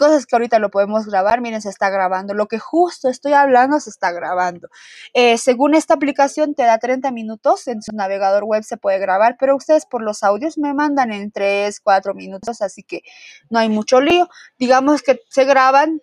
cosa es que ahorita lo podemos grabar, miren, se está grabando. Lo que justo estoy hablando se está grabando. Eh, según esta aplicación te da 30 minutos, en su navegador web se puede grabar, pero ustedes por los audios me mandan en 3, 4 minutos, así que no hay mucho lío. Digamos que se graban